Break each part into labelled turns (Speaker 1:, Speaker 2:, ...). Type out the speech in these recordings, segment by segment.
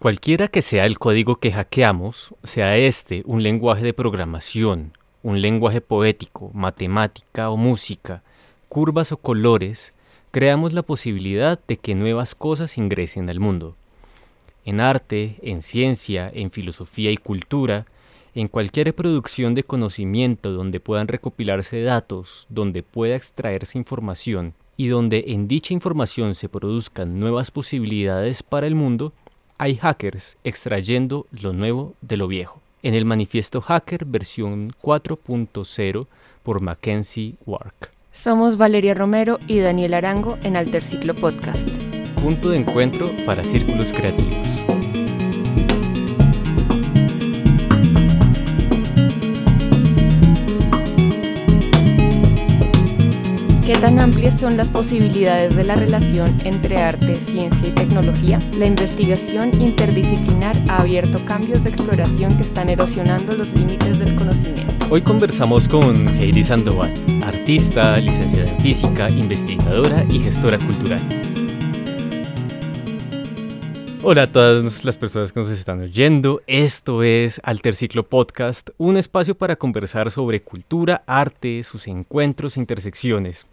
Speaker 1: Cualquiera que sea el código que hackeamos, sea este un lenguaje de programación, un lenguaje poético, matemática o música, curvas o colores, creamos la posibilidad de que nuevas cosas ingresen al mundo. En arte, en ciencia, en filosofía y cultura, en cualquier producción de conocimiento donde puedan recopilarse datos, donde pueda extraerse información y donde en dicha información se produzcan nuevas posibilidades para el mundo, hay hackers extrayendo lo nuevo de lo viejo. En el manifiesto Hacker versión 4.0 por Mackenzie Wark.
Speaker 2: Somos Valeria Romero y Daniel Arango en Alter Ciclo Podcast.
Speaker 1: Punto de encuentro para círculos creativos.
Speaker 2: ¿Qué tan amplias son las posibilidades de la relación entre arte, ciencia y tecnología? La investigación interdisciplinar ha abierto cambios de exploración que están erosionando los límites del conocimiento.
Speaker 1: Hoy conversamos con Heidi Sandoval, artista, licenciada en física, investigadora y gestora cultural. Hola a todas las personas que nos están oyendo. Esto es Alter Ciclo Podcast, un espacio para conversar sobre cultura, arte, sus encuentros e intersecciones.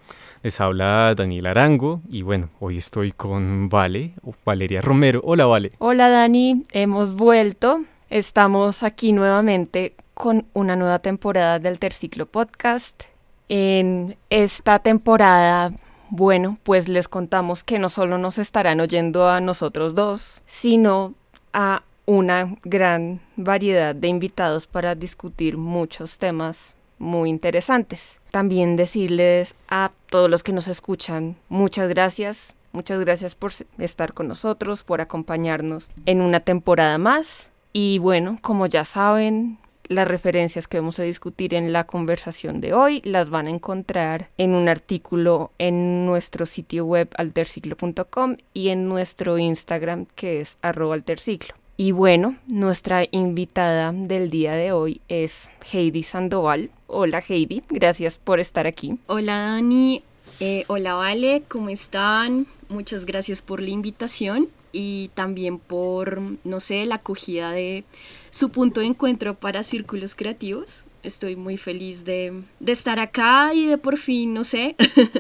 Speaker 1: Les habla Daniel Arango y bueno, hoy estoy con Vale, Valeria Romero. Hola Vale.
Speaker 2: Hola Dani, hemos vuelto. Estamos aquí nuevamente con una nueva temporada del Terciclo Podcast. En esta temporada bueno, pues les contamos que no solo nos estarán oyendo a nosotros dos, sino a una gran variedad de invitados para discutir muchos temas muy interesantes. También decirles a todos los que nos escuchan muchas gracias, muchas gracias por estar con nosotros, por acompañarnos en una temporada más. Y bueno, como ya saben, las referencias que vamos a discutir en la conversación de hoy las van a encontrar en un artículo en nuestro sitio web alterciclo.com y en nuestro Instagram que es alterciclo. Y bueno, nuestra invitada del día de hoy es Heidi Sandoval. Hola Heidi, gracias por estar aquí.
Speaker 3: Hola Dani, eh, hola Vale, ¿cómo están? Muchas gracias por la invitación y también por, no sé, la acogida de su punto de encuentro para círculos creativos. Estoy muy feliz de, estar acá y de por fin, no sé,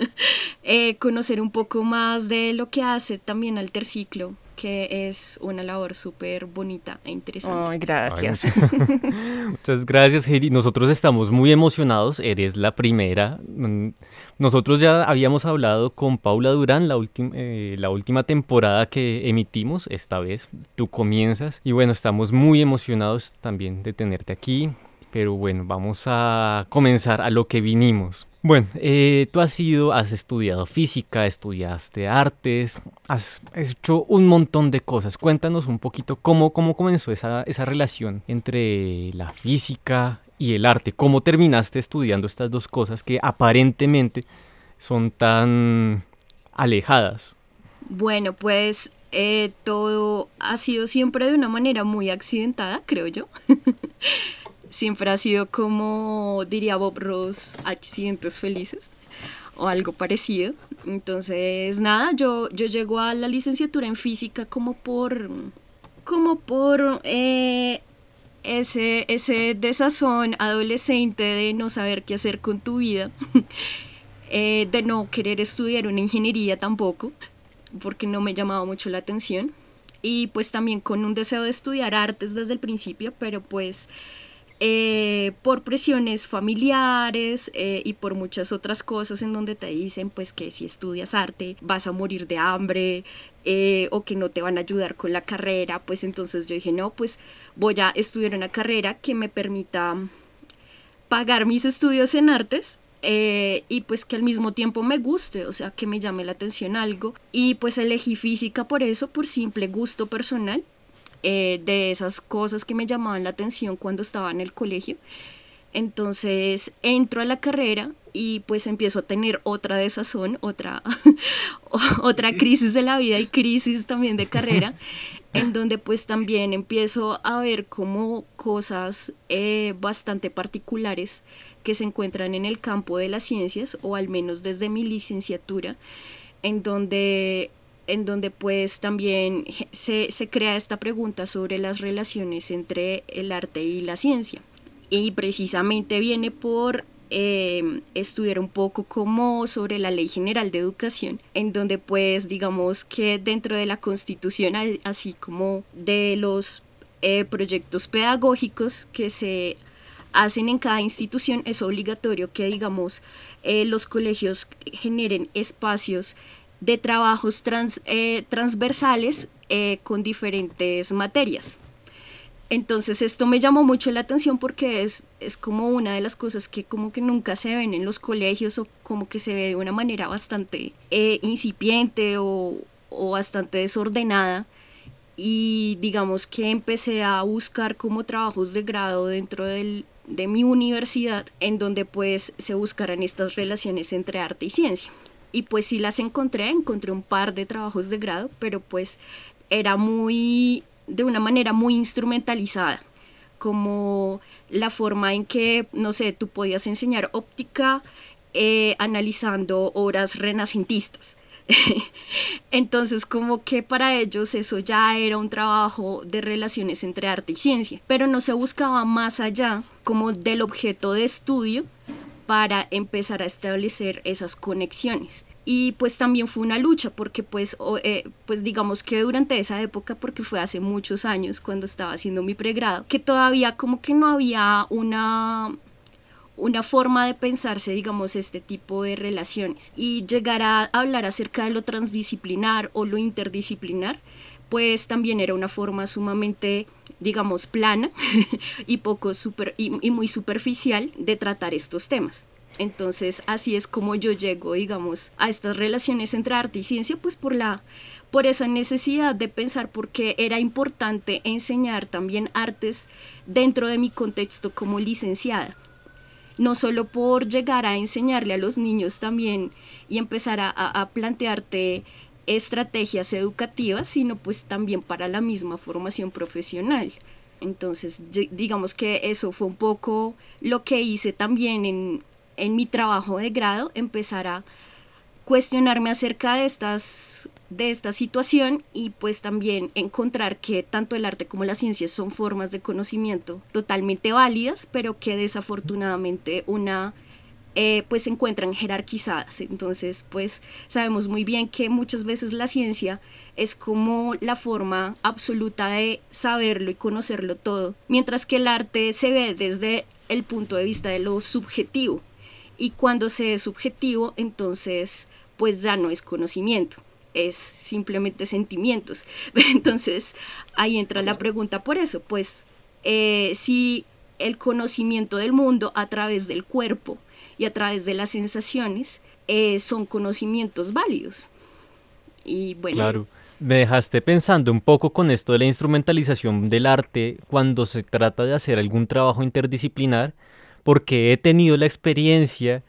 Speaker 3: eh, conocer un poco más de lo que hace también Alterciclo que es una labor súper bonita e interesante.
Speaker 2: Ay, gracias.
Speaker 1: Muchas gracias, Heidi. Nosotros estamos muy emocionados. Eres la primera. Nosotros ya habíamos hablado con Paula Durán la, eh, la última temporada que emitimos. Esta vez tú comienzas. Y bueno, estamos muy emocionados también de tenerte aquí. Pero bueno, vamos a comenzar a lo que vinimos. Bueno, eh, tú has ido, has estudiado física, estudiaste artes, has hecho un montón de cosas. Cuéntanos un poquito cómo, cómo comenzó esa, esa relación entre la física y el arte. ¿Cómo terminaste estudiando estas dos cosas que aparentemente son tan alejadas?
Speaker 3: Bueno, pues eh, todo ha sido siempre de una manera muy accidentada, creo yo. siempre ha sido como, diría Bob Ross, accidentes felices o algo parecido. Entonces, nada, yo, yo llego a la licenciatura en física como por, como por eh, ese, ese desazón adolescente de no saber qué hacer con tu vida, eh, de no querer estudiar una ingeniería tampoco, porque no me llamaba mucho la atención. Y pues también con un deseo de estudiar artes desde el principio, pero pues eh, por presiones familiares eh, y por muchas otras cosas en donde te dicen pues que si estudias arte vas a morir de hambre eh, o que no te van a ayudar con la carrera, pues entonces yo dije no, pues voy a estudiar una carrera que me permita pagar mis estudios en artes y pues que al mismo tiempo me guste, o sea, que me llame la atención algo. Y pues elegí física por eso, por simple gusto personal. Eh, de esas cosas que me llamaban la atención cuando estaba en el colegio. Entonces entro a la carrera y pues empiezo a tener otra desazón, otra, otra crisis de la vida y crisis también de carrera, en donde pues también empiezo a ver como cosas eh, bastante particulares que se encuentran en el campo de las ciencias, o al menos desde mi licenciatura, en donde en donde pues también se, se crea esta pregunta sobre las relaciones entre el arte y la ciencia. Y precisamente viene por eh, estudiar un poco como sobre la Ley General de Educación, en donde pues digamos que dentro de la Constitución, así como de los eh, proyectos pedagógicos que se hacen en cada institución, es obligatorio que digamos eh, los colegios generen espacios de trabajos trans, transversales con diferentes materias. Entonces esto me llamó mucho la atención porque es, es como una de las cosas que como que nunca se ven en los colegios o como que se ve de una manera bastante eh, incipiente o, o bastante desordenada y digamos que empecé a buscar como trabajos de grado dentro del, de mi universidad en donde pues se buscaran estas relaciones entre arte y ciencia. Y pues sí las encontré, encontré un par de trabajos de grado, pero pues era muy de una manera muy instrumentalizada, como la forma en que, no sé, tú podías enseñar óptica eh, analizando obras renacentistas. Entonces, como que para ellos eso ya era un trabajo de relaciones entre arte y ciencia, pero no se buscaba más allá como del objeto de estudio para empezar a establecer esas conexiones y pues también fue una lucha porque pues, eh, pues digamos que durante esa época, porque fue hace muchos años cuando estaba haciendo mi pregrado, que todavía como que no había una una forma de pensarse, digamos, este tipo de relaciones. Y llegar a hablar acerca de lo transdisciplinar o lo interdisciplinar, pues también era una forma sumamente, digamos, plana y, poco super, y muy superficial de tratar estos temas. Entonces, así es como yo llego, digamos, a estas relaciones entre arte y ciencia, pues por la por esa necesidad de pensar porque era importante enseñar también artes dentro de mi contexto como licenciada. No solo por llegar a enseñarle a los niños también y empezar a, a plantearte estrategias educativas, sino pues también para la misma formación profesional. Entonces, digamos que eso fue un poco lo que hice también en, en mi trabajo de grado empezar a cuestionarme acerca de estas de esta situación y pues también encontrar que tanto el arte como la ciencia son formas de conocimiento totalmente válidas pero que desafortunadamente una eh, pues se encuentran jerarquizadas. Entonces pues sabemos muy bien que muchas veces la ciencia es como la forma absoluta de saberlo y conocerlo todo mientras que el arte se ve desde el punto de vista de lo subjetivo. Y cuando se es subjetivo, entonces pues ya no es conocimiento, es simplemente sentimientos. Entonces ahí entra la pregunta por eso, pues eh, si el conocimiento del mundo a través del cuerpo y a través de las sensaciones eh, son conocimientos válidos. Y bueno.
Speaker 1: Claro. Me dejaste pensando un poco con esto de la instrumentalización del arte cuando se trata de hacer algún trabajo interdisciplinar porque he tenido la experiencia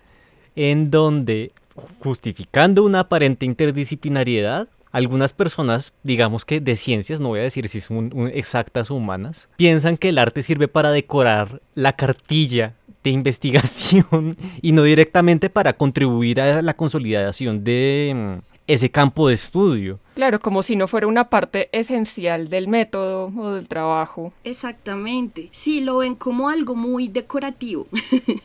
Speaker 1: en donde, justificando una aparente interdisciplinariedad, algunas personas, digamos que de ciencias, no voy a decir si son exactas o humanas, piensan que el arte sirve para decorar la cartilla de investigación y no directamente para contribuir a la consolidación de mm, ese campo de estudio.
Speaker 2: Claro, como si no fuera una parte esencial del método o del trabajo.
Speaker 3: Exactamente. Sí, lo ven como algo muy decorativo,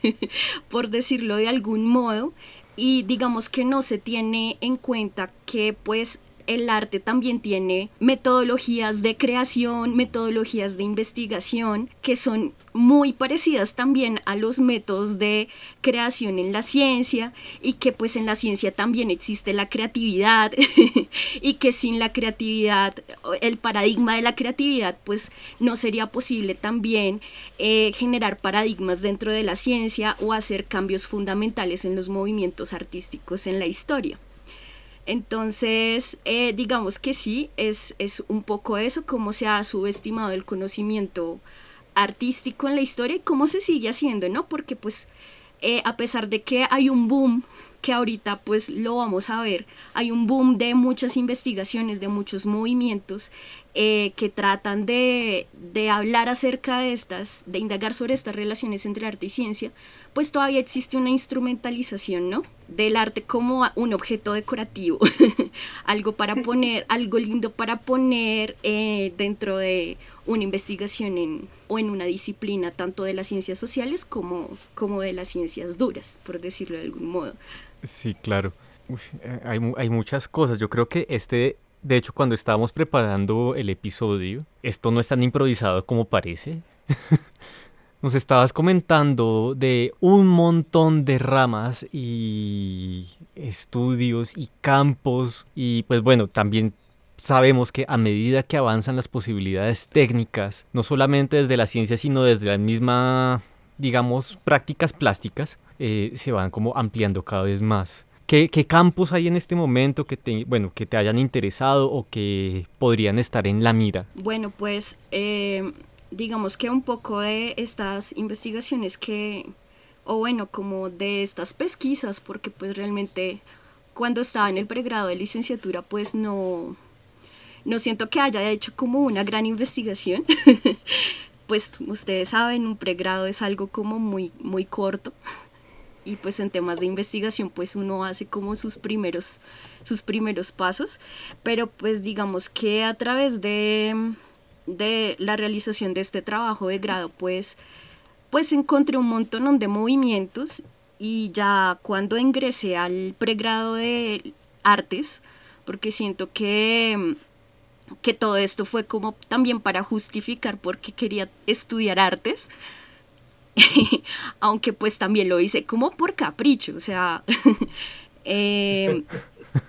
Speaker 3: por decirlo de algún modo, y digamos que no se tiene en cuenta que pues el arte también tiene metodologías de creación, metodologías de investigación que son muy parecidas también a los métodos de creación en la ciencia y que pues en la ciencia también existe la creatividad y que sin la creatividad, el paradigma de la creatividad pues no sería posible también eh, generar paradigmas dentro de la ciencia o hacer cambios fundamentales en los movimientos artísticos en la historia. Entonces, eh, digamos que sí, es, es un poco eso, cómo se ha subestimado el conocimiento artístico en la historia y cómo se sigue haciendo, ¿no? Porque pues eh, a pesar de que hay un boom, que ahorita pues lo vamos a ver, hay un boom de muchas investigaciones, de muchos movimientos eh, que tratan de, de hablar acerca de estas, de indagar sobre estas relaciones entre arte y ciencia, pues todavía existe una instrumentalización, ¿no? Del arte como un objeto decorativo, algo para poner, algo lindo para poner eh, dentro de una investigación en, o en una disciplina tanto de las ciencias sociales como, como de las ciencias duras, por decirlo de algún modo.
Speaker 1: Sí, claro. Eh, hay, hay muchas cosas. Yo creo que este, de hecho, cuando estábamos preparando el episodio, esto no es tan improvisado como parece. Nos estabas comentando de un montón de ramas y estudios y campos y pues bueno, también sabemos que a medida que avanzan las posibilidades técnicas, no solamente desde la ciencia, sino desde la misma, digamos, prácticas plásticas, eh, se van como ampliando cada vez más. ¿Qué, campos hay en este momento que te, bueno, que te hayan interesado o que podrían estar en la mira?
Speaker 3: Bueno, pues eh, digamos que un poco de estas investigaciones que, o bueno, como de estas pesquisas, porque pues realmente cuando estaba en el pregrado de licenciatura pues no, no siento que haya hecho como una gran investigación. pues ustedes saben, un pregrado es algo como muy, muy corto. Y pues en temas de investigación pues uno hace como sus primeros, sus primeros pasos. Pero pues digamos que a través de de la realización de este trabajo de grado, pues, pues encontré un montón de movimientos y ya cuando ingresé al pregrado de artes, porque siento que, que todo esto fue como también para justificar porque quería estudiar artes, aunque pues también lo hice como por capricho, o sea, eh,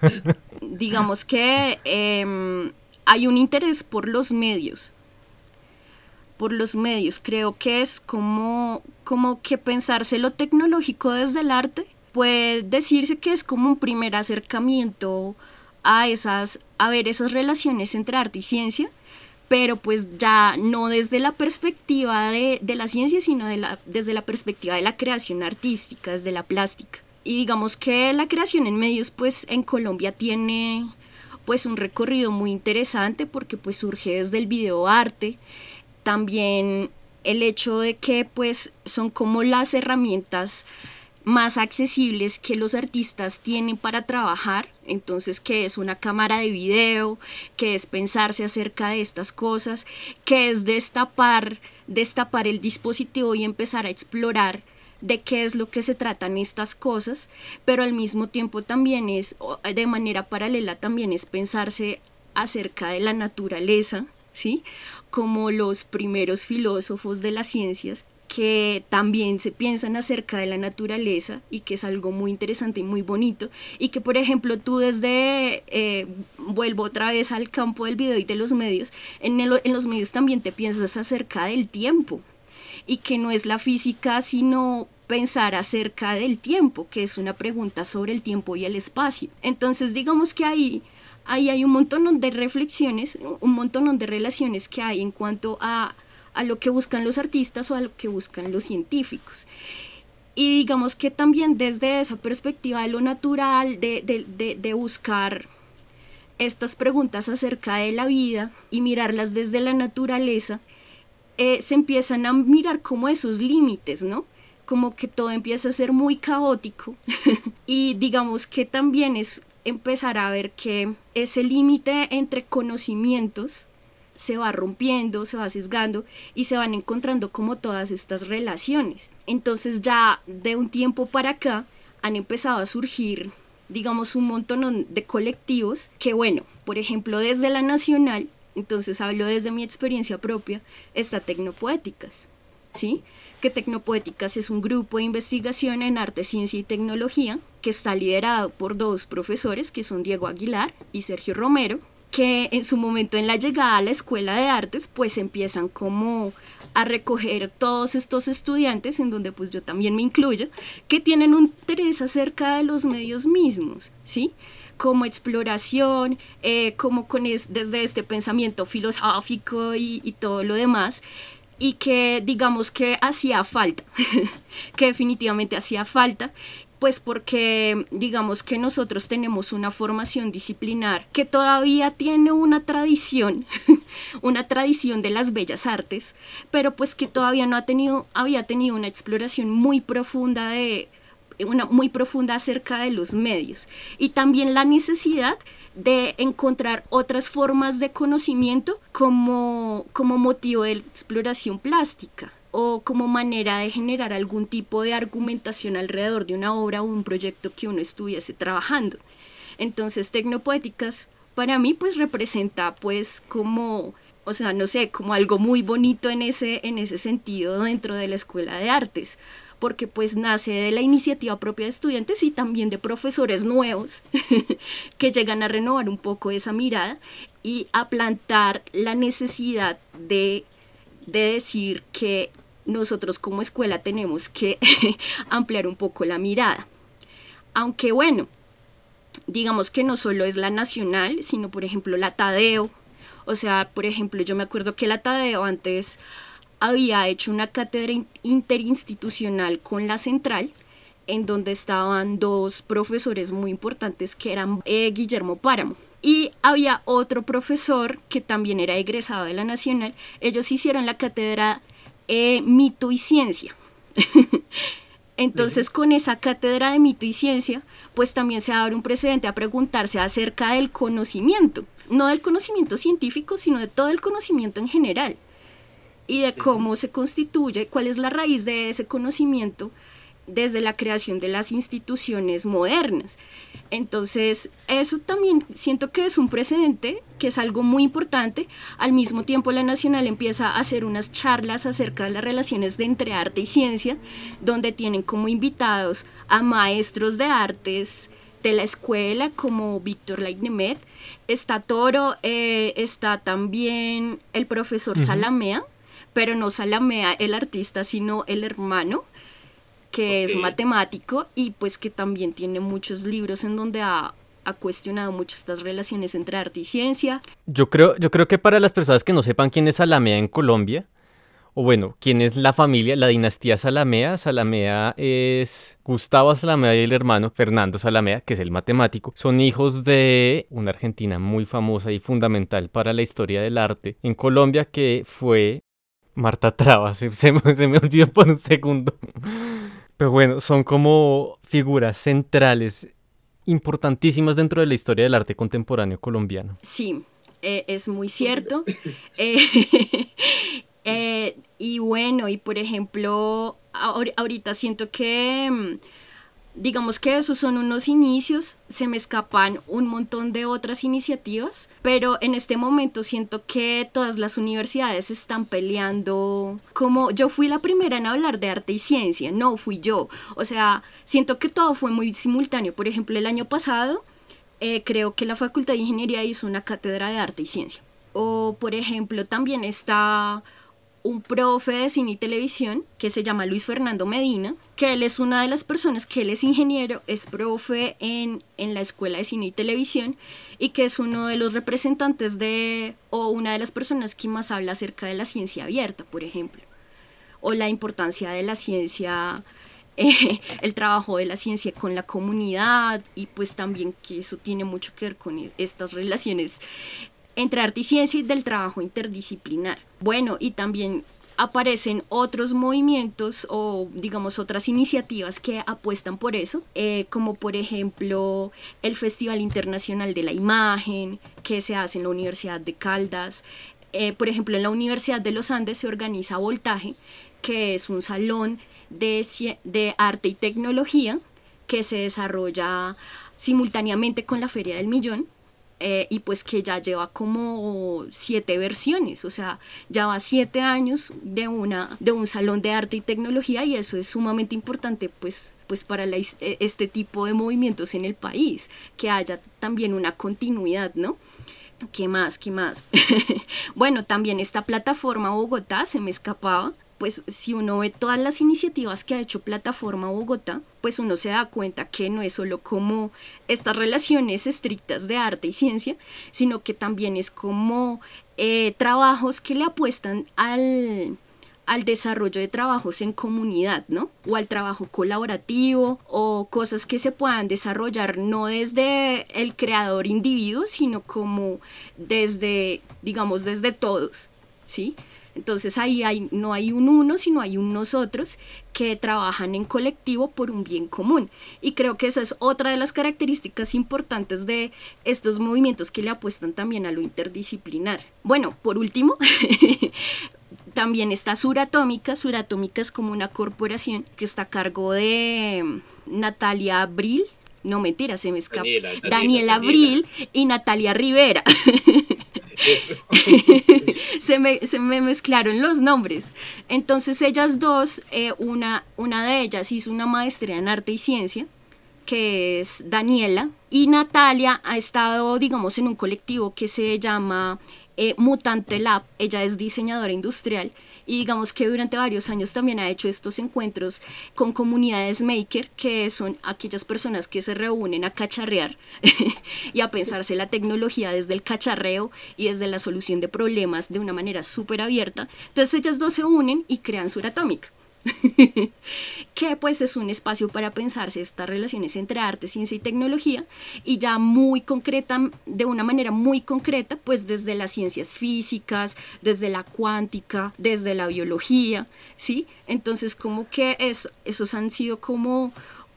Speaker 3: digamos que... Em, hay un interés por los medios. Por los medios. Creo que es como, como que pensarse lo tecnológico desde el arte. Puede decirse que es como un primer acercamiento a esas, a ver esas relaciones entre arte y ciencia, pero pues ya no desde la perspectiva de, la ciencia, sino de la, desde la perspectiva de la creación artística, desde la plástica. Y digamos que la creación en medios, pues en Colombia tiene pues un recorrido muy interesante porque pues surge desde el videoarte, también el hecho de que pues son como las herramientas más accesibles que los artistas tienen para trabajar, entonces que es una cámara de video, que es pensarse acerca de estas cosas, que es destapar, destapar el dispositivo y empezar a explorar de qué es lo que se tratan estas cosas, pero al mismo tiempo también es, de manera paralela, también es pensarse acerca de la naturaleza, ¿sí? Como los primeros filósofos de las ciencias que también se piensan acerca de la naturaleza y que es algo muy interesante y muy bonito y que por ejemplo tú desde, eh, vuelvo otra vez al campo del video y de los medios, en, en los medios también te piensas acerca del tiempo, y que no es la física sino pensar acerca del tiempo, que es una pregunta sobre el tiempo y el espacio. Entonces digamos que ahí, ahí hay un montón de reflexiones, un montón de relaciones que hay en cuanto a, a lo que buscan los artistas o a lo que buscan los científicos. Y digamos que también desde esa perspectiva de lo natural, de, de, de, buscar estas preguntas acerca de la vida y mirarlas desde la naturaleza, eh, se empiezan a mirar como esos límites, ¿no? Como que todo empieza a ser muy caótico y digamos que también es empezar a ver que ese límite entre conocimientos se va rompiendo, se va sesgando y se van encontrando como todas estas relaciones. Entonces ya de un tiempo para acá han empezado a surgir digamos un montón de colectivos que bueno, por ejemplo desde la nacional entonces hablo desde mi experiencia propia, está Tecnopoéticas, ¿sí? Que Tecnopoéticas es un grupo de investigación en arte, ciencia y tecnología que está liderado por dos profesores que son Diego Aguilar y Sergio Romero, que en su momento en la llegada a la escuela de artes pues empiezan como a recoger todos estos estudiantes, en donde pues yo también me incluyo, que tienen un interés acerca de los medios mismos, ¿sí? como exploración, eh, como con desde este pensamiento filosófico y todo lo demás y que digamos que hacía falta, que definitivamente hacía falta pues porque digamos que nosotros tenemos una formación disciplinar que todavía tiene una tradición, una tradición de las bellas artes, pero pues que todavía no ha tenido, había tenido una exploración muy profunda de una muy profunda acerca de los medios y también la necesidad de encontrar otras formas de conocimiento como, como motivo de exploración plástica o como manera de generar algún tipo de argumentación alrededor de una obra o un proyecto que uno estuviese trabajando. Entonces, Tecnopoéticas para mí pues representa pues como o sea, no sé, como algo muy bonito en ese, en ese sentido dentro de la Escuela de Artes, porque pues nace de la iniciativa propia de estudiantes y también de profesores nuevos que llegan a renovar un poco esa mirada y a plantar la necesidad de, de decir que nosotros como escuela tenemos que ampliar un poco la mirada. Aunque bueno, digamos que no solo es la nacional, sino por ejemplo la Tadeo. O sea, por ejemplo, yo me acuerdo que la Tadeo antes había hecho una cátedra interinstitucional con la central en donde estaban dos profesores muy importantes que eran eh, Guillermo Páramo y había otro profesor que también era egresado de la Nacional. Ellos hicieron la cátedra eh, Mito y Ciencia. Entonces, con esa cátedra de mito y ciencia, pues también se abre un precedente a preguntarse acerca del conocimiento, no del conocimiento científico, sino de todo el conocimiento en general y de cómo se constituye, cuál es la raíz de ese conocimiento desde la creación de las instituciones modernas. Entonces, eso también siento que es un precedente, que es algo muy importante. Al mismo tiempo, la Nacional empieza a hacer unas charlas acerca de las relaciones de entre arte y ciencia, donde tienen como invitados a maestros de artes de la escuela, como Víctor Leitnemet. Está Toro, eh, está también el profesor Salamea, pero no Salamea el artista, sino el hermano, que es matemático y pues que también tiene muchos libros en donde ha, cuestionado mucho estas relaciones entre arte y ciencia.
Speaker 1: Yo creo, yo creo que para las personas que no sepan quién es Salamea en Colombia, o bueno, quién es la familia, la dinastía Salamea. Salamea es Gustavo Salamea y el hermano Fernando Salamea, que es el matemático. Son hijos de una argentina muy famosa y fundamental para la historia del arte en Colombia, que fue Marta Traba, se, me, olvidó por un segundo. Pero bueno, son como figuras centrales importantísimas dentro de la historia del arte contemporáneo colombiano.
Speaker 3: Sí, eh, es muy cierto. Eh, eh, y bueno, y por ejemplo, ahorita siento que mm, digamos que esos son unos inicios, se me escapan un montón de otras iniciativas, pero en este momento siento que todas las universidades están peleando como yo fui la primera en hablar de arte y ciencia, no fui yo, o sea, siento que todo fue muy simultáneo, por ejemplo, el año pasado eh, creo que la Facultad de Ingeniería hizo una cátedra de arte y ciencia, o por ejemplo también está un profe de cine y televisión que se llama Luis Fernando Medina, que él es una de las personas que él es ingeniero, es profe en, en la Escuela de Cine y Televisión y que es uno de los representantes de, o una de las personas que más habla acerca de la ciencia abierta, por ejemplo, o la importancia de la ciencia eh, el trabajo de la ciencia con la comunidad y pues también que eso tiene mucho que ver con estas relaciones entre arte y ciencia y del trabajo interdisciplinar. Bueno, y también aparecen otros movimientos o digamos otras iniciativas que apuestan por eso, eh, como por ejemplo el Festival Internacional de la Imagen que se hace en la Universidad de Caldas. Eh, por ejemplo, en la Universidad de los Andes se organiza Voltaje, que es un salón de, de arte y tecnología que se desarrolla simultáneamente con la Feria del Millón eh, y pues que ya lleva como siete versiones, o sea, ya va siete años de, una, de un salón de arte y tecnología y eso es sumamente importante pues, pues para e, este tipo de movimientos en el país, que haya también una continuidad, ¿no? ¿Qué más? ¿Qué más? bueno, también esta plataforma Bogotá se me escapaba, pues si uno ve todas las iniciativas que ha hecho Plataforma Bogotá, pues uno se da cuenta que no es solo como estas relaciones estrictas de arte y ciencia, sino que también es como eh, trabajos que le apuestan al, al desarrollo de trabajos en comunidad, ¿no? O al trabajo colaborativo o cosas que se puedan desarrollar no desde el creador individuo, sino como desde, digamos, desde todos, ¿sí? Entonces ahí hay, no hay un uno, sino hay un nosotros que trabajan en colectivo por un bien común. Y creo que esa es otra de las características importantes de estos movimientos que le apuestan también a lo interdisciplinar. Bueno, por último, también está Suratómica. Suratómica es como una corporación que está a cargo de Natalia Abril. No mentira, se me escapa. Daniela, Abril y Natalia Rivera. se, me, se, me, mezclaron los nombres. Entonces ellas dos, eh, una, una de ellas hizo una maestría en arte y ciencia, que es Daniela, y Natalia ha estado, digamos, en un colectivo que se llama eh, Mutante Lab. Ella es diseñadora industrial y digamos que durante varios años también ha hecho estos encuentros con comunidades maker, que son aquellas personas que se reúnen a cacharrear y a pensarse la tecnología desde el cacharreo y desde la solución de problemas de una manera súper abierta. Entonces ellas dos se unen y crean Suratómica. que pues es un espacio para pensarse estas relaciones entre arte, ciencia y tecnología y ya muy concreta, de una manera muy concreta, pues desde las ciencias físicas, desde la cuántica, desde la biología, ¿sí? Entonces como que es, esos han sido como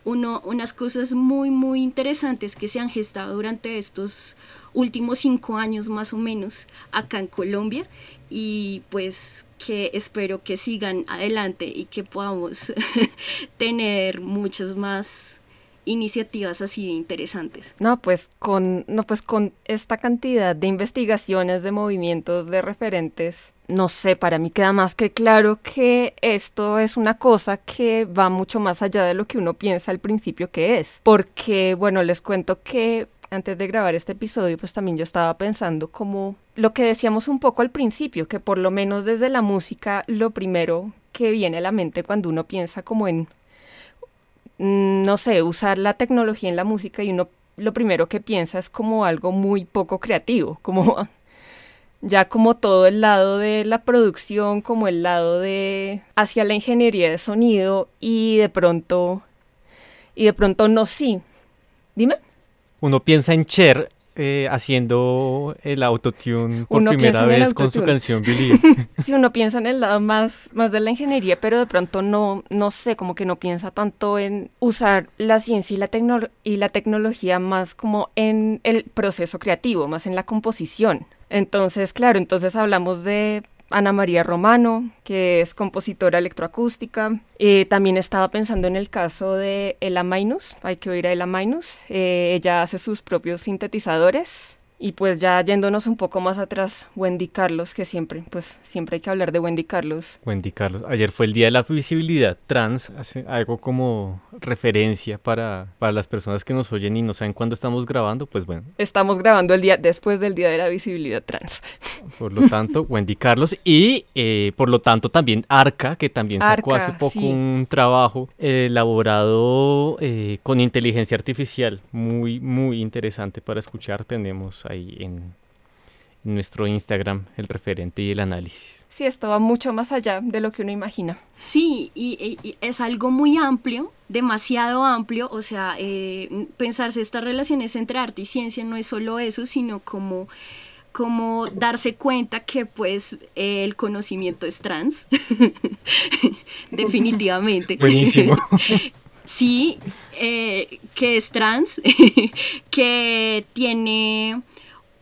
Speaker 3: uno, unas cosas muy, muy interesantes que se han gestado durante estos últimos cinco años más o menos acá en Colombia y pues que espero que sigan adelante y que podamos tener muchas más iniciativas así interesantes.
Speaker 2: No, pues con no pues con esta cantidad de investigaciones de movimientos de referentes, no sé, para mí queda más que claro que esto es una cosa que va mucho más allá de lo que uno piensa al principio que es, porque bueno, les cuento que antes de grabar este episodio, pues también yo estaba pensando como lo que decíamos un poco al principio, que por lo menos desde la música lo primero que viene a la mente cuando uno piensa como en, mm, no sé, usar la tecnología en la música y uno lo primero que piensa es como algo muy poco creativo, como ya como todo el lado de la producción, como el lado de hacia la ingeniería de sonido y de pronto, y de pronto no, sí. Dime
Speaker 1: uno piensa en Cher eh, haciendo el autotune por primera vez con su canción Believe.
Speaker 2: sí, uno piensa en el lado más, más de la ingeniería, pero de pronto no, no sé, como que no piensa tanto en usar la ciencia y la, y la tecnología más como en el proceso creativo, más en la composición. Entonces, claro, entonces hablamos de Ana María Romano, que es compositora electroacústica. Eh, también estaba pensando en el caso de Ella Minus, hay que oír a Ella Minus. Eh, ella hace sus propios sintetizadores y pues ya yéndonos un poco más atrás, Wendy Carlos, que siempre, pues siempre hay que hablar de Wendy Carlos.
Speaker 1: Wendy Carlos, ayer fue el Día de la Visibilidad Trans, algo como referencia para, para las personas que nos oyen y no saben cuándo estamos grabando, pues bueno.
Speaker 2: Estamos grabando el día después del Día de la Visibilidad Trans.
Speaker 1: Por lo tanto, Wendy Carlos y eh, por lo tanto también Arca, que también sacó hace poco un trabajo elaborado eh, con inteligencia artificial, muy, muy interesante para escuchar. Tenemos ahí en, nuestro Instagram el referente y el análisis.
Speaker 2: Sí, esto va mucho más allá de lo que uno imagina.
Speaker 3: Sí, y, es algo muy amplio, demasiado amplio, o sea, eh, pensarse estas relaciones entre arte y ciencia no es solo eso, sino como como darse cuenta que pues el conocimiento es trans, definitivamente.
Speaker 1: Buenísimo.
Speaker 3: sí, eh, que es trans, que tiene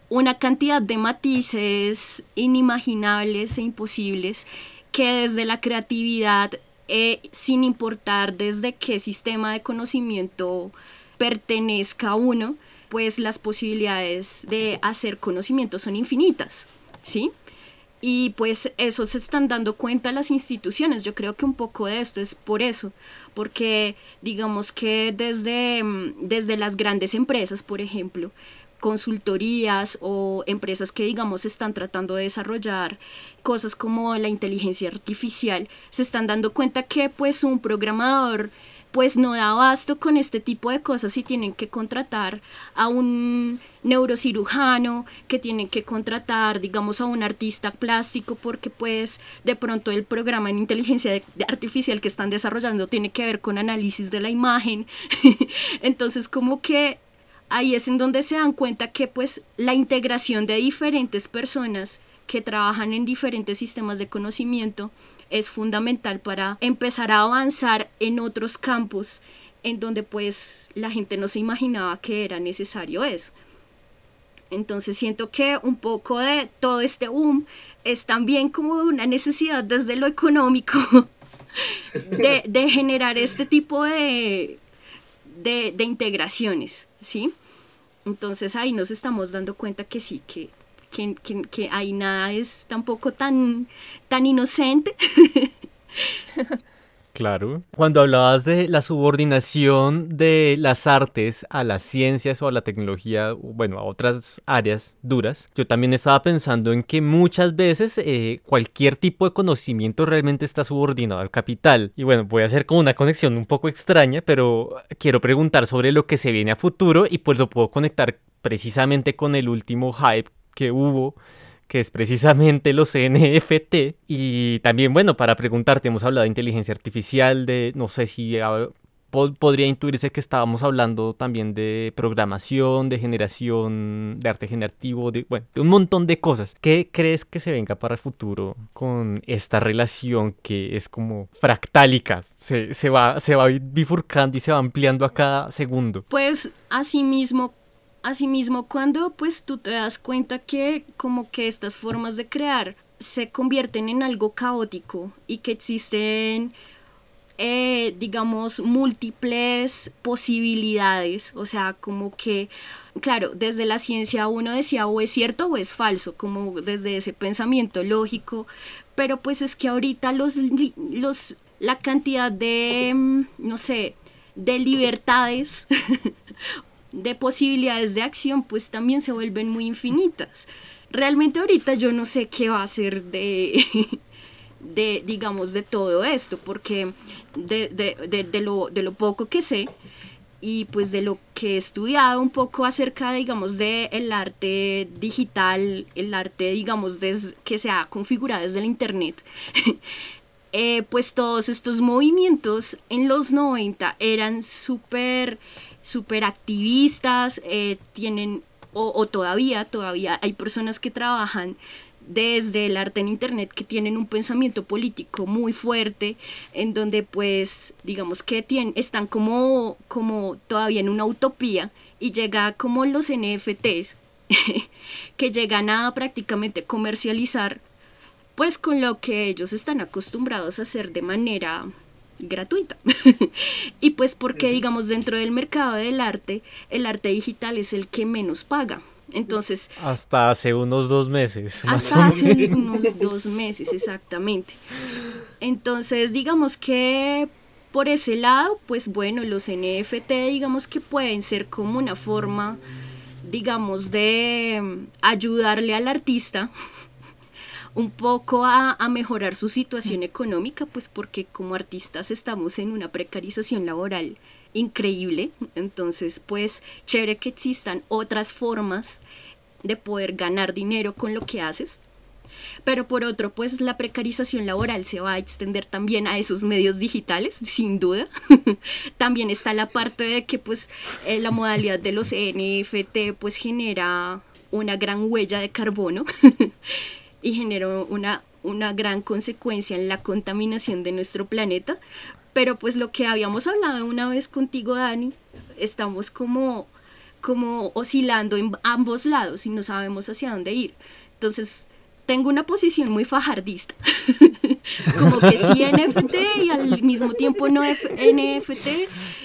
Speaker 3: una cantidad de matices inimaginables e imposibles que desde la creatividad, eh, sin importar desde qué sistema de conocimiento pertenezca uno, pues las posibilidades de hacer conocimiento son infinitas, ¿sí? Y pues eso se están dando cuenta las instituciones. Yo creo que un poco de esto es por eso, porque digamos que desde, mm, desde las grandes empresas, por ejemplo, consultorías o empresas que digamos están tratando de desarrollar cosas como la inteligencia artificial, se están dando cuenta que pues un programador pues no da abasto con este tipo de cosas y tienen que contratar a un neurocirujano, que tienen que contratar, digamos, a un artista plástico, porque pues de pronto el programa en inteligencia artificial que están desarrollando tiene que ver con análisis de la imagen. Entonces, como que ahí es en donde se dan cuenta que pues la integración de diferentes personas que trabajan en diferentes sistemas de conocimiento es fundamental para empezar a avanzar en otros campos en donde pues la gente no se imaginaba que era necesario eso. Entonces siento que un poco de todo este boom es también como una necesidad desde lo económico de, generar este tipo de, de, de, integraciones, ¿sí? Entonces ahí nos estamos dando cuenta que sí, que, que, que ahí nada es tampoco tan, tan inocente.
Speaker 1: Claro. Cuando hablabas de la subordinación de las artes a las ciencias o a la tecnología, bueno, a otras áreas duras, yo también estaba pensando en que muchas veces eh, cualquier tipo de conocimiento realmente está subordinado al capital. Y bueno, voy a hacer como una conexión un poco extraña, pero quiero preguntar sobre lo que se viene a futuro y pues lo puedo conectar precisamente con el último hype que hubo que es precisamente los NFT. Y también, bueno, para preguntarte, hemos hablado de inteligencia artificial, de, no sé si podría intuirse que estábamos hablando también de programación, de generación de arte generativo, de, bueno, de un montón de cosas. ¿Qué crees que se venga para el futuro con esta relación que es como fractálica? Se, se, va, se va bifurcando y se va ampliando a cada segundo.
Speaker 3: Pues asimismo Asimismo, cuando pues tú te das cuenta que como que estas formas de crear se convierten en algo caótico y que existen eh, digamos, múltiples posibilidades, o sea, como que, claro, desde la ciencia uno decía o es cierto o es falso, como desde ese pensamiento lógico, pero pues es que ahorita los, los la cantidad de, mm, no sé, de libertades de posibilidades de acción pues también se vuelven muy infinitas. Realmente ahorita yo no sé qué va a ser de, de digamos, de todo esto, porque de, de, de, lo, de lo poco que sé y pues de lo que he estudiado un poco acerca, digamos, de el arte digital, el arte, digamos, que se ha configurado desde el Internet, eh, pues todos estos movimientos en los 90 eran súper súper activistas, eh, tienen, o, todavía, todavía hay personas que trabajan desde el arte en internet que tienen un pensamiento político muy fuerte en donde pues digamos que tienen, están como, como todavía en una utopía y llega como los NFTs que llegan a prácticamente comercializar pues con lo que ellos están acostumbrados a hacer de manera gratuita. y pues porque digamos dentro del mercado del arte, el arte digital es el que menos paga. Entonces...
Speaker 1: Hasta hace unos dos meses.
Speaker 3: Hasta hace unos dos meses, exactamente. Entonces, digamos que por ese lado, pues bueno, los NFT digamos que pueden ser como una forma, digamos, de ayudarle al artista un poco a, mejorar su situación económica, pues porque como artistas estamos en una precarización laboral increíble, entonces pues chévere que existan otras formas de poder ganar dinero con lo que haces. Pero por otro, pues la precarización laboral se va a extender también a esos medios digitales, sin duda. también está la parte de que pues eh, la modalidad de los NFT pues genera una gran huella de carbono y generó una, una gran consecuencia en la contaminación de nuestro planeta. Pero pues lo que habíamos hablado una vez contigo, Dani, estamos como, como oscilando en ambos lados y no sabemos hacia dónde ir. Entonces, tengo una posición muy fajardista. como que sí NFT y al mismo tiempo no NFT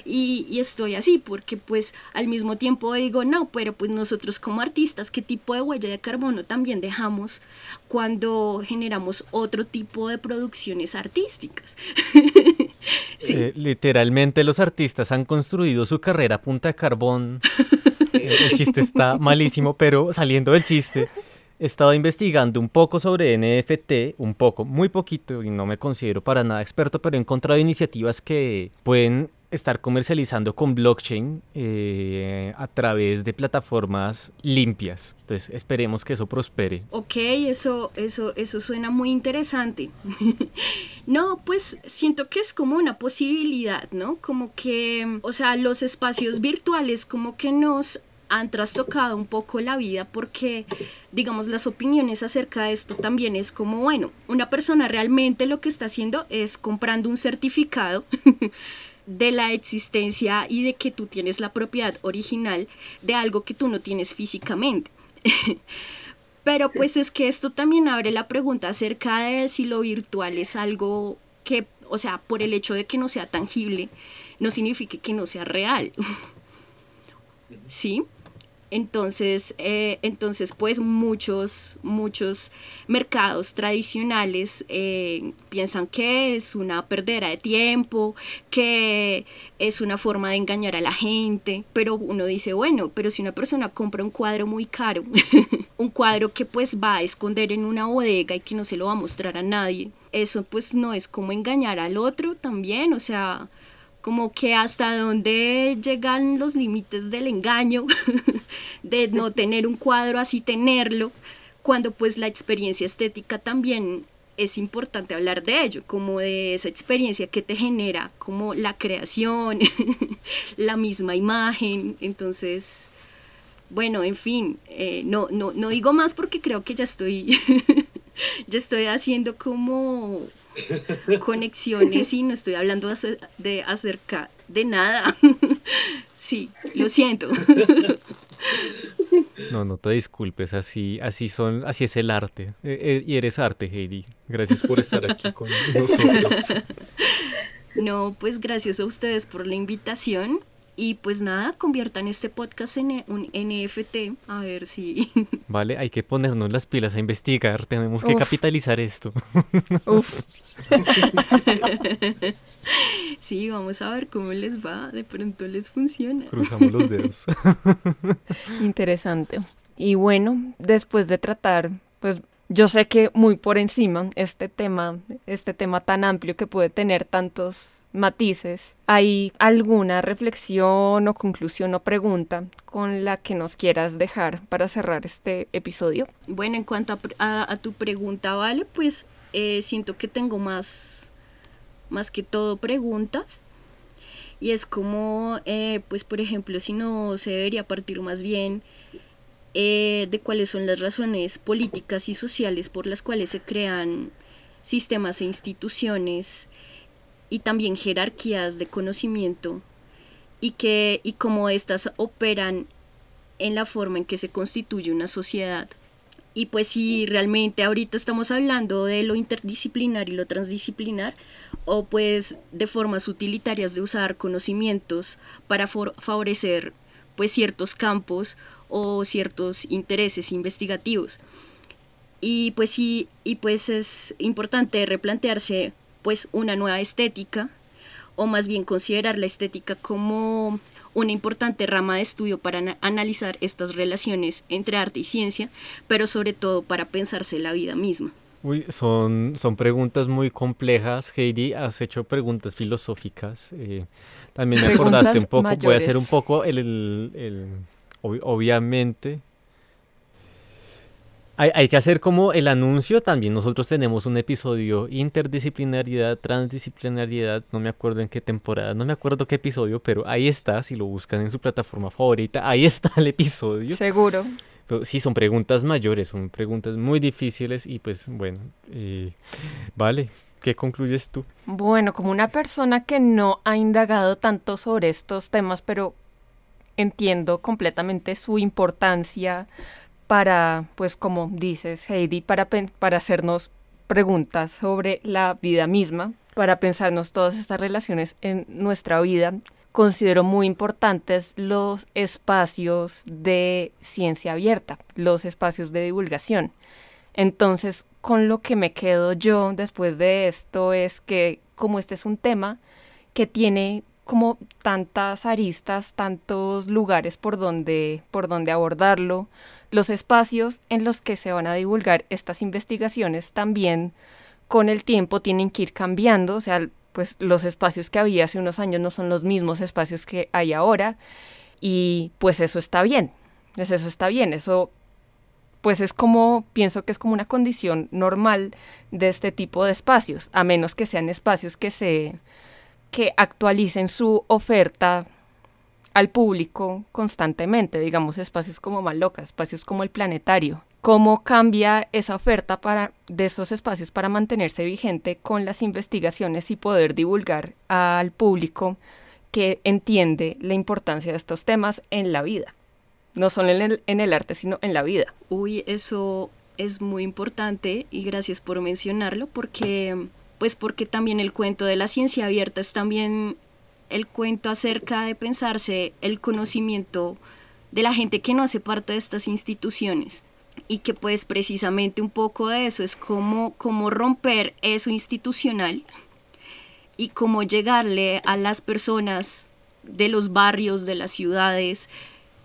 Speaker 3: y, y, estoy así porque pues al mismo tiempo digo no, pero pues nosotros como artistas, ¿qué tipo de huella de carbono también dejamos cuando generamos otro tipo de producciones artísticas?
Speaker 1: sí. Eh, literalmente los artistas han construido su carrera a punta de carbón. El chiste está malísimo, pero saliendo del chiste, He estado investigando un poco sobre NFT, un poco, muy poquito, y no me considero para nada experto, pero he encontrado iniciativas que pueden estar comercializando con blockchain eh, a través de plataformas limpias. Entonces esperemos que eso prospere.
Speaker 3: Ok, eso, eso, eso suena muy interesante. no, pues siento que es como una posibilidad, ¿no? Como que, o sea, los espacios virtuales como que nos han trastocado un poco la vida porque, digamos, las opiniones acerca de esto también es como, bueno, una persona realmente lo que está haciendo es comprando un certificado de la existencia y de que tú tienes la propiedad original de algo que tú no tienes físicamente. Pero pues es que esto también abre la pregunta acerca de si lo virtual es algo que, o sea, por el hecho de que no sea tangible, no significa que no sea real. ¿Sí? Entonces, eh, entonces, pues muchos, muchos mercados tradicionales eh, piensan que es una perdera de tiempo, que es una forma de engañar a la gente, pero uno dice, bueno, pero si una persona compra un cuadro muy caro, un cuadro que pues va a esconder en una bodega y que no se lo va a mostrar a nadie, eso pues no es como engañar al otro también, o sea, como que hasta dónde llegan los límites del engaño, de no tener un cuadro así tenerlo, cuando pues la experiencia estética también es importante hablar de ello, como de esa experiencia que te genera, como la creación, la misma imagen, entonces, bueno, en fin, eh, no, no, no digo más porque creo que ya estoy, ya estoy haciendo como conexiones y no estoy hablando de acerca de nada. sí, lo siento.
Speaker 1: No, no te disculpes, así, así son, así es el arte. Eh, eh, y eres arte, Heidi. Gracias por estar aquí con nosotros.
Speaker 3: No, pues gracias a ustedes por la invitación. Y pues nada, conviertan este podcast en un NFT, a ver si...
Speaker 1: Vale, hay que ponernos las pilas a investigar, tenemos que capitalizar esto.
Speaker 3: sí, vamos a ver cómo les va, de pronto les funciona.
Speaker 1: Cruzamos los dedos.
Speaker 2: Interesante. Y bueno, después de tratar, pues yo sé que muy por encima este tema, este tema tan amplio que puede tener tantos matices, ¿hay alguna reflexión o conclusión o pregunta con la que nos quieras dejar para cerrar este episodio?
Speaker 3: Bueno, en cuanto a, tu pregunta, vale, pues eh, siento que tengo más, más que todo preguntas. Y es como, eh, pues por ejemplo, si no se debería partir más bien eh, de cuáles son las razones políticas y sociales por las cuales se crean sistemas e instituciones y también jerarquías de conocimiento y que y cómo éstas operan en la forma en que se constituye una sociedad. Y pues si realmente ahorita estamos hablando de lo interdisciplinar y lo transdisciplinar, o pues de formas utilitarias de usar conocimientos para favorecer pues ciertos campos o ciertos intereses investigativos. Y pues sí, y pues es importante replantearse pues una nueva estética o más bien considerar la estética como una importante rama de estudio para analizar estas relaciones entre arte y ciencia, pero sobre todo para pensarse la vida misma.
Speaker 1: Uy, son, son preguntas muy complejas, Heidi. Has hecho preguntas filosóficas. Eh, también me acordaste un poco, voy a hacer un poco el, el obviamente hay, que hacer como el anuncio también. Nosotros tenemos un episodio interdisciplinariedad, transdisciplinariedad, no me acuerdo en qué temporada, no me acuerdo qué episodio, pero ahí está, si lo buscan en su plataforma favorita, ahí está el episodio.
Speaker 2: Seguro.
Speaker 1: Pero sí, son preguntas mayores, son preguntas muy difíciles y pues bueno, eh, vale. ¿Qué concluyes tú?
Speaker 2: Bueno, como una persona que no ha indagado tanto sobre estos temas, pero entiendo completamente su importancia para, pues como dices Heidi, para, para hacernos preguntas sobre la vida misma, para pensarnos todas estas relaciones en nuestra vida. Considero muy importantes los espacios de ciencia abierta, los espacios de divulgación. Entonces, con lo que me quedo yo después de esto es que como este es un tema que tiene como tantas aristas, tantos lugares por donde, por donde abordarlo, los espacios en los que se van a divulgar estas investigaciones también con el tiempo tienen que ir cambiando, o sea, pues los espacios que había hace unos años no son los mismos espacios que hay ahora y pues eso está bien, pues eso está bien, eso pues es como, pienso que es como una condición normal de este tipo de espacios, a menos que sean espacios que se, que actualicen su oferta al público constantemente, digamos espacios como Maloca, espacios como el Planetario. ¿Cómo cambia esa oferta para, de esos espacios para mantenerse vigente con las investigaciones y poder divulgar al público que entiende la importancia de estos temas en la vida? No solo en el, en el arte, sino en la vida.
Speaker 3: Uy, eso es muy importante y gracias por mencionarlo porque pues porque también el cuento de la ciencia abierta es también el cuento acerca de pensarse el conocimiento de la gente que no hace parte de estas instituciones y que pues precisamente un poco de eso es como, como romper eso institucional y cómo llegarle a las personas de los barrios, de las ciudades,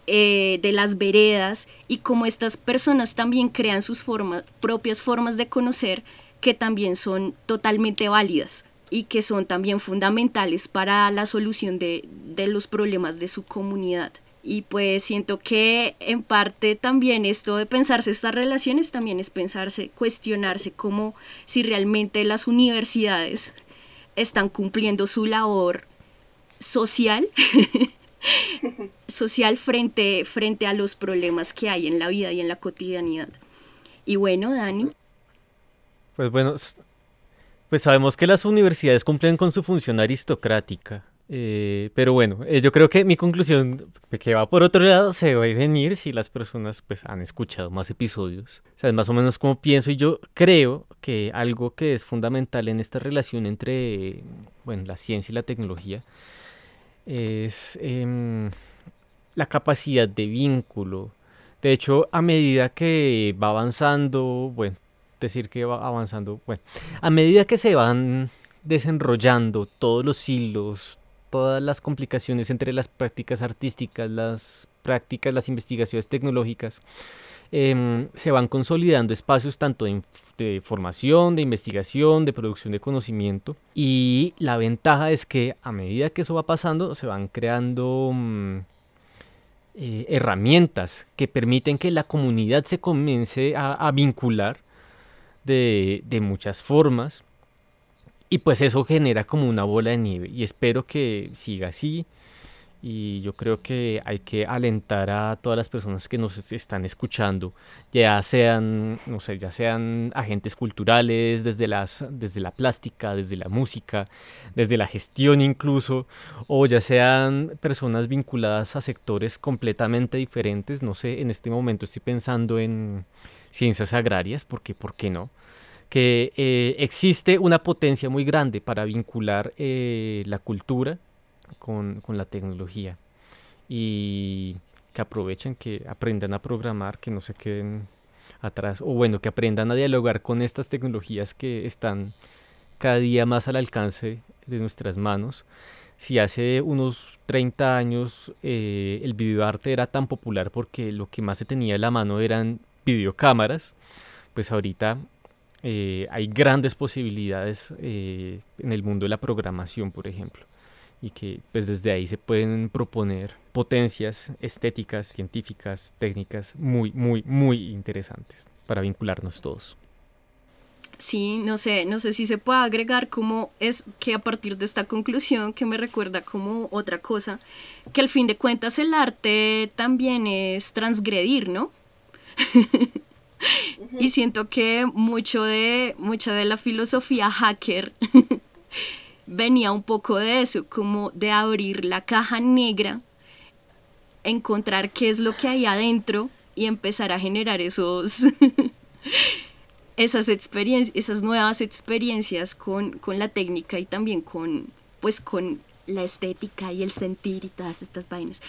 Speaker 3: eh, de las veredas y cómo estas personas también crean sus formas, propias formas de conocer que también son totalmente válidas y que son también fundamentales para la solución de, los problemas de su comunidad. Y pues siento que en parte también esto de pensarse estas relaciones también es pensarse, cuestionarse como si realmente las universidades están cumpliendo su labor social, social frente, frente a los problemas que hay en la vida y en la cotidianidad. Y bueno, Dani.
Speaker 1: Pues bueno, pues sabemos que las universidades cumplen con su función aristocrática, eh, pero bueno, eh, yo creo que mi conclusión, que va por otro lado, se va a venir si las personas pues han escuchado más episodios. O sea, es más o menos como pienso y yo creo que algo que es fundamental en esta relación entre, bueno, la ciencia y la tecnología es em, la capacidad de vínculo. De hecho, a medida que va avanzando, bueno, decir que va avanzando. Bueno, a medida que se van desenrollando todos los hilos, todas las complicaciones entre las prácticas artísticas, las prácticas, las investigaciones tecnológicas, em, se van consolidando espacios tanto de, formación, de investigación, de producción de conocimiento. Y la ventaja es que a medida que eso va pasando, se van creando... Mm, eh, herramientas que permiten que la comunidad se comience a vincular de, muchas formas. Y pues eso genera como una bola de nieve. Y espero que siga así. Y yo creo que hay que alentar a todas las personas que nos están escuchando, ya sean, no sé, ya sean agentes culturales, desde, las, desde la plástica, desde la música, desde la gestión incluso, o ya sean personas vinculadas a sectores completamente diferentes. No sé, en este momento estoy pensando en, ciencias agrarias, porque ¿por qué no? Que eh, existe una potencia muy grande para vincular eh, la cultura con, la tecnología y que aprovechen, que aprendan a programar, que no se queden atrás, o bueno, que aprendan a dialogar con estas tecnologías que están cada día más al alcance de nuestras manos. Si hace unos 30 años eh, el videoarte era tan popular porque lo que más se tenía en la mano eran videocámaras, pues ahorita eh, hay grandes posibilidades eh, en el mundo de la programación, por ejemplo, y que pues desde ahí se pueden proponer potencias estéticas, científicas, técnicas muy, muy, muy interesantes para vincularnos todos.
Speaker 3: Sí, no sé, no sé si se puede agregar como es que a partir de esta conclusión que me recuerda como otra cosa, que al fin de cuentas el arte también es transgredir, ¿no? y siento que mucho de, mucha de la filosofía hacker venía un poco de eso, como de abrir la caja negra, encontrar qué es lo que hay adentro y empezar a generar esos esas esas nuevas experiencias con, con la técnica y también con pues con la estética y el sentir y todas estas vainas.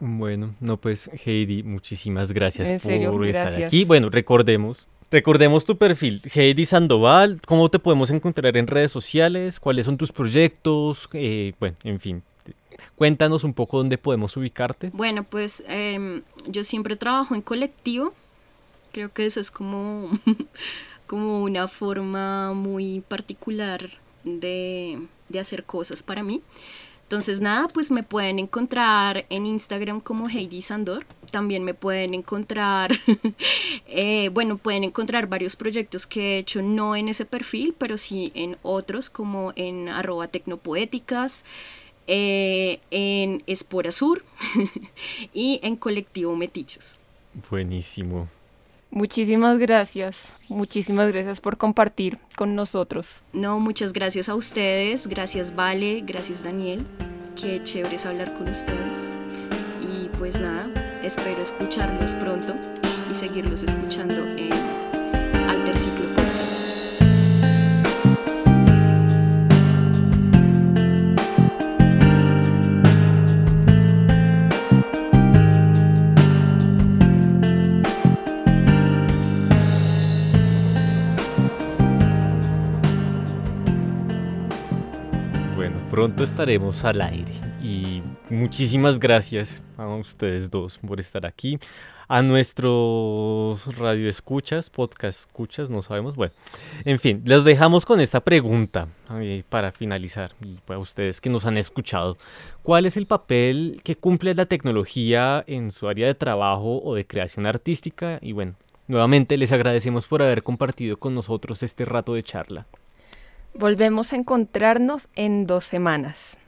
Speaker 1: Bueno, no pues Heidi, muchísimas gracias por estar aquí. Bueno, recordemos, recordemos tu perfil, Heidi Sandoval, ¿cómo te podemos encontrar en redes sociales? ¿Cuáles son tus proyectos? Eh, bueno, en fin, cuéntanos un poco dónde podemos ubicarte.
Speaker 3: Bueno, pues em, yo siempre trabajo en colectivo, creo que eso es como, como una forma muy particular de, de hacer cosas para mí. Entonces nada, pues me pueden encontrar en Instagram como Heidi Sandor. También me pueden encontrar, eh, bueno, pueden encontrar varios proyectos que he hecho no en ese perfil, pero sí en otros como en arroba tecnopoéticas. eh, en Espora Sur y en Colectivo Metiches.
Speaker 1: Buenísimo.
Speaker 2: Muchísimas gracias, muchísimas gracias por compartir con nosotros.
Speaker 3: No, muchas gracias a ustedes, gracias Vale, gracias Daniel, qué chévere es hablar con ustedes. Y pues nada, espero escucharlos pronto y seguirlos escuchando en Alterciclo Podcast.
Speaker 1: Pronto estaremos al aire y muchísimas gracias a ustedes dos por estar aquí. A nuestros radio escuchas, podcast escuchas, no sabemos. Bueno, en fin, les dejamos con esta pregunta eh, para finalizar y para ustedes que nos han escuchado. ¿Cuál es el papel que cumple la tecnología en su área de trabajo o de creación artística? Y bueno, nuevamente les agradecemos por haber compartido con nosotros este rato de charla.
Speaker 2: Volvemos a encontrarnos en dos semanas.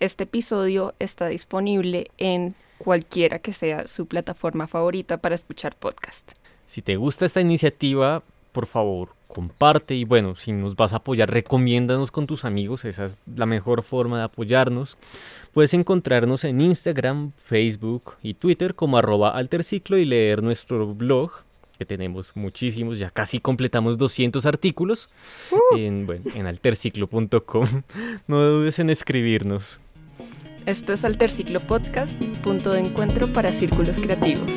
Speaker 2: Este episodio está disponible en cualquiera que sea su plataforma favorita para escuchar podcast.
Speaker 1: Si te gusta esta iniciativa, por favor, comparte y bueno, si nos vas a apoyar, recomiéndanos con tus amigos, esa es la mejor forma de apoyarnos. Puedes encontrarnos en Instagram, Facebook y Twitter como arroba alterciclo y leer nuestro blog, que tenemos muchísimos, ya casi completamos 200 artículos
Speaker 2: Uh.
Speaker 1: en, bueno, en alterciclo.com. No dudes en escribirnos.
Speaker 2: Esto es Alterciclo Podcast, punto de encuentro para círculos creativos.